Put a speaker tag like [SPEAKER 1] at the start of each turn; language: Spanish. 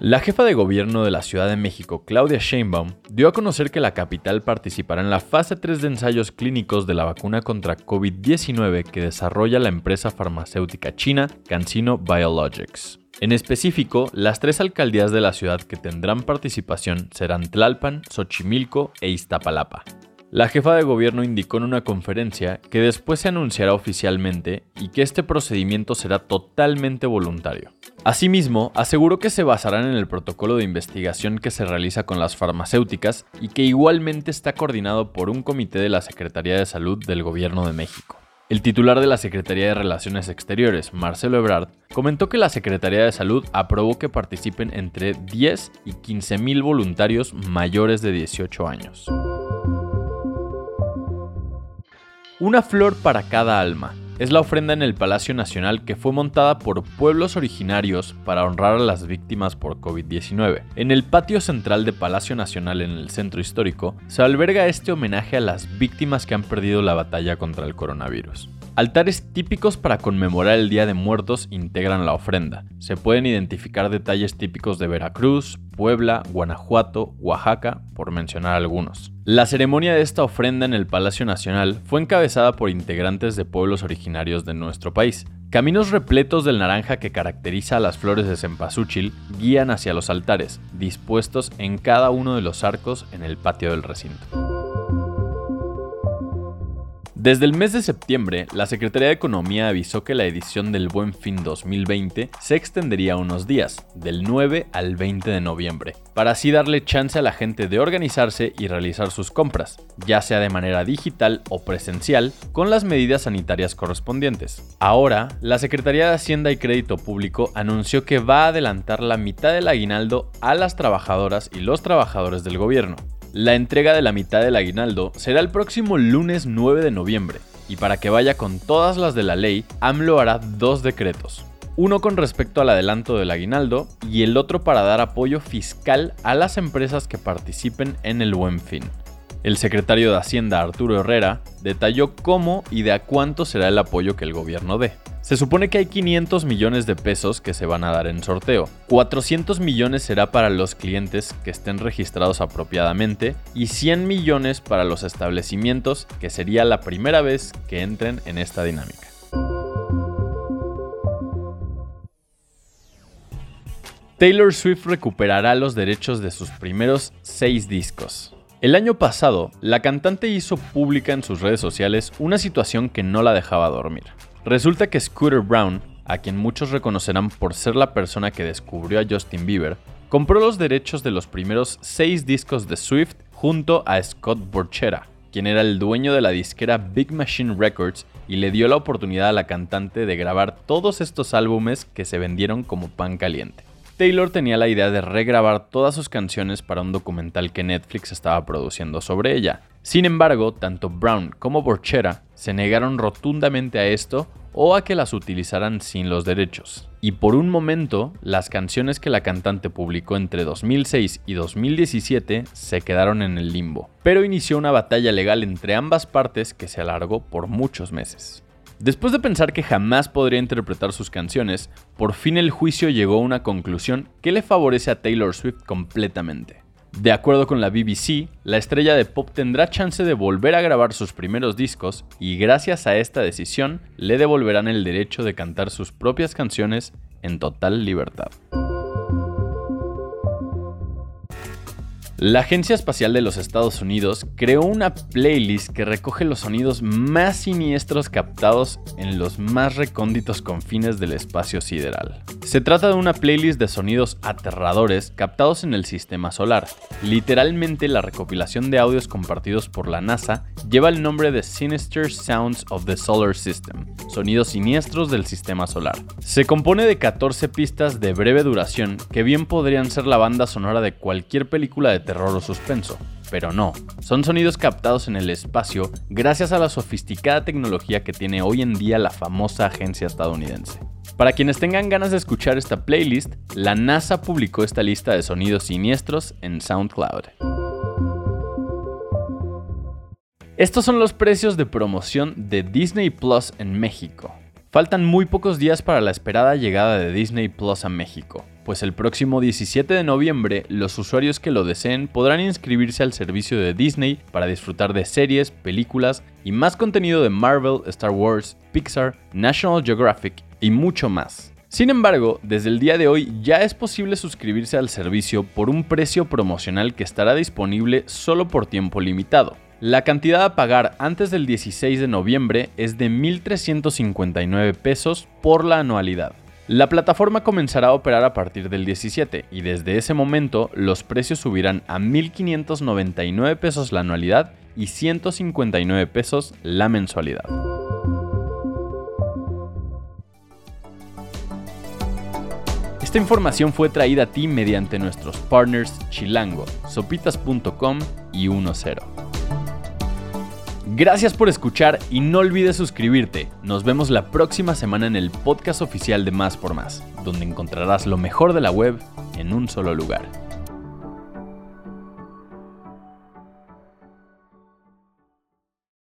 [SPEAKER 1] La jefa de gobierno de la Ciudad de México, Claudia Sheinbaum, dio a conocer que la capital participará en la fase 3 de ensayos clínicos de la vacuna contra COVID-19 que desarrolla la empresa farmacéutica china CanSino Biologics. En específico, las tres alcaldías de la ciudad que tendrán participación serán Tlalpan, Xochimilco e Iztapalapa. La jefa de gobierno indicó en una conferencia que después se anunciará oficialmente y que este procedimiento será totalmente voluntario. Asimismo, aseguró que se basarán en el protocolo de investigación que se realiza con las farmacéuticas y que igualmente está coordinado por un comité de la Secretaría de Salud del Gobierno de México. El titular de la Secretaría de Relaciones Exteriores, Marcelo Ebrard, comentó que la Secretaría de Salud aprobó que participen entre 10 y 15 mil voluntarios mayores de 18 años. Una flor para cada alma. Es la ofrenda en el Palacio Nacional que fue montada por pueblos originarios para honrar a las víctimas por COVID-19. En el patio central de Palacio Nacional en el centro histórico se alberga este homenaje a las víctimas que han perdido la batalla contra el coronavirus. Altares típicos para conmemorar el Día de Muertos integran la ofrenda. Se pueden identificar detalles típicos de Veracruz, Puebla, Guanajuato, Oaxaca, por mencionar algunos. La ceremonia de esta ofrenda en el Palacio Nacional fue encabezada por integrantes de pueblos originarios de nuestro país. Caminos repletos del naranja que caracteriza a las flores de cempasúchil guían hacia los altares, dispuestos en cada uno de los arcos en el patio del recinto. Desde el mes de septiembre, la Secretaría de Economía avisó que la edición del Buen Fin 2020 se extendería unos días, del 9 al 20 de noviembre, para así darle chance a la gente de organizarse y realizar sus compras, ya sea de manera digital o presencial, con las medidas sanitarias correspondientes. Ahora, la Secretaría de Hacienda y Crédito Público anunció que va a adelantar la mitad del aguinaldo a las trabajadoras y los trabajadores del gobierno. La entrega de la mitad del aguinaldo será el próximo lunes 9 de noviembre, y para que vaya con todas las de la ley, AMLO hará dos decretos. Uno con respecto al adelanto del aguinaldo y el otro para dar apoyo fiscal a las empresas que participen en el buen fin. El secretario de Hacienda Arturo Herrera detalló cómo y de a cuánto será el apoyo que el gobierno dé. Se supone que hay 500 millones de pesos que se van a dar en sorteo. 400 millones será para los clientes que estén registrados apropiadamente y 100 millones para los establecimientos que sería la primera vez que entren en esta dinámica. Taylor Swift recuperará los derechos de sus primeros seis discos. El año pasado, la cantante hizo pública en sus redes sociales una situación que no la dejaba dormir. Resulta que Scooter Brown, a quien muchos reconocerán por ser la persona que descubrió a Justin Bieber, compró los derechos de los primeros seis discos de Swift junto a Scott Borchera, quien era el dueño de la disquera Big Machine Records y le dio la oportunidad a la cantante de grabar todos estos álbumes que se vendieron como pan caliente. Taylor tenía la idea de regrabar todas sus canciones para un documental que Netflix estaba produciendo sobre ella. Sin embargo, tanto Brown como Borchera se negaron rotundamente a esto o a que las utilizaran sin los derechos. Y por un momento, las canciones que la cantante publicó entre 2006 y 2017 se quedaron en el limbo, pero inició una batalla legal entre ambas partes que se alargó por muchos meses. Después de pensar que jamás podría interpretar sus canciones, por fin el juicio llegó a una conclusión que le favorece a Taylor Swift completamente. De acuerdo con la BBC, la estrella de pop tendrá chance de volver a grabar sus primeros discos y gracias a esta decisión le devolverán el derecho de cantar sus propias canciones en total libertad. La Agencia Espacial de los Estados Unidos creó una playlist que recoge los sonidos más siniestros captados en los más recónditos confines del espacio sideral. Se trata de una playlist de sonidos aterradores captados en el sistema solar. Literalmente la recopilación de audios compartidos por la NASA lleva el nombre de Sinister Sounds of the Solar System, sonidos siniestros del sistema solar. Se compone de 14 pistas de breve duración que bien podrían ser la banda sonora de cualquier película de terror o suspenso. Pero no, son sonidos captados en el espacio gracias a la sofisticada tecnología que tiene hoy en día la famosa agencia estadounidense. Para quienes tengan ganas de escuchar esta playlist, la NASA publicó esta lista de sonidos siniestros en SoundCloud. Estos son los precios de promoción de Disney Plus en México. Faltan muy pocos días para la esperada llegada de Disney Plus a México. Pues el próximo 17 de noviembre los usuarios que lo deseen podrán inscribirse al servicio de Disney para disfrutar de series, películas y más contenido de Marvel, Star Wars, Pixar, National Geographic y mucho más. Sin embargo, desde el día de hoy ya es posible suscribirse al servicio por un precio promocional que estará disponible solo por tiempo limitado. La cantidad a pagar antes del 16 de noviembre es de 1.359 pesos por la anualidad. La plataforma comenzará a operar a partir del 17 y desde ese momento los precios subirán a 1.599 pesos la anualidad y 159 pesos la mensualidad. Esta información fue traída a ti mediante nuestros partners Chilango, sopitas.com y 10. Gracias por escuchar y no olvides suscribirte. Nos vemos la próxima semana en el podcast oficial de Más por Más, donde encontrarás lo mejor de la web en un solo lugar.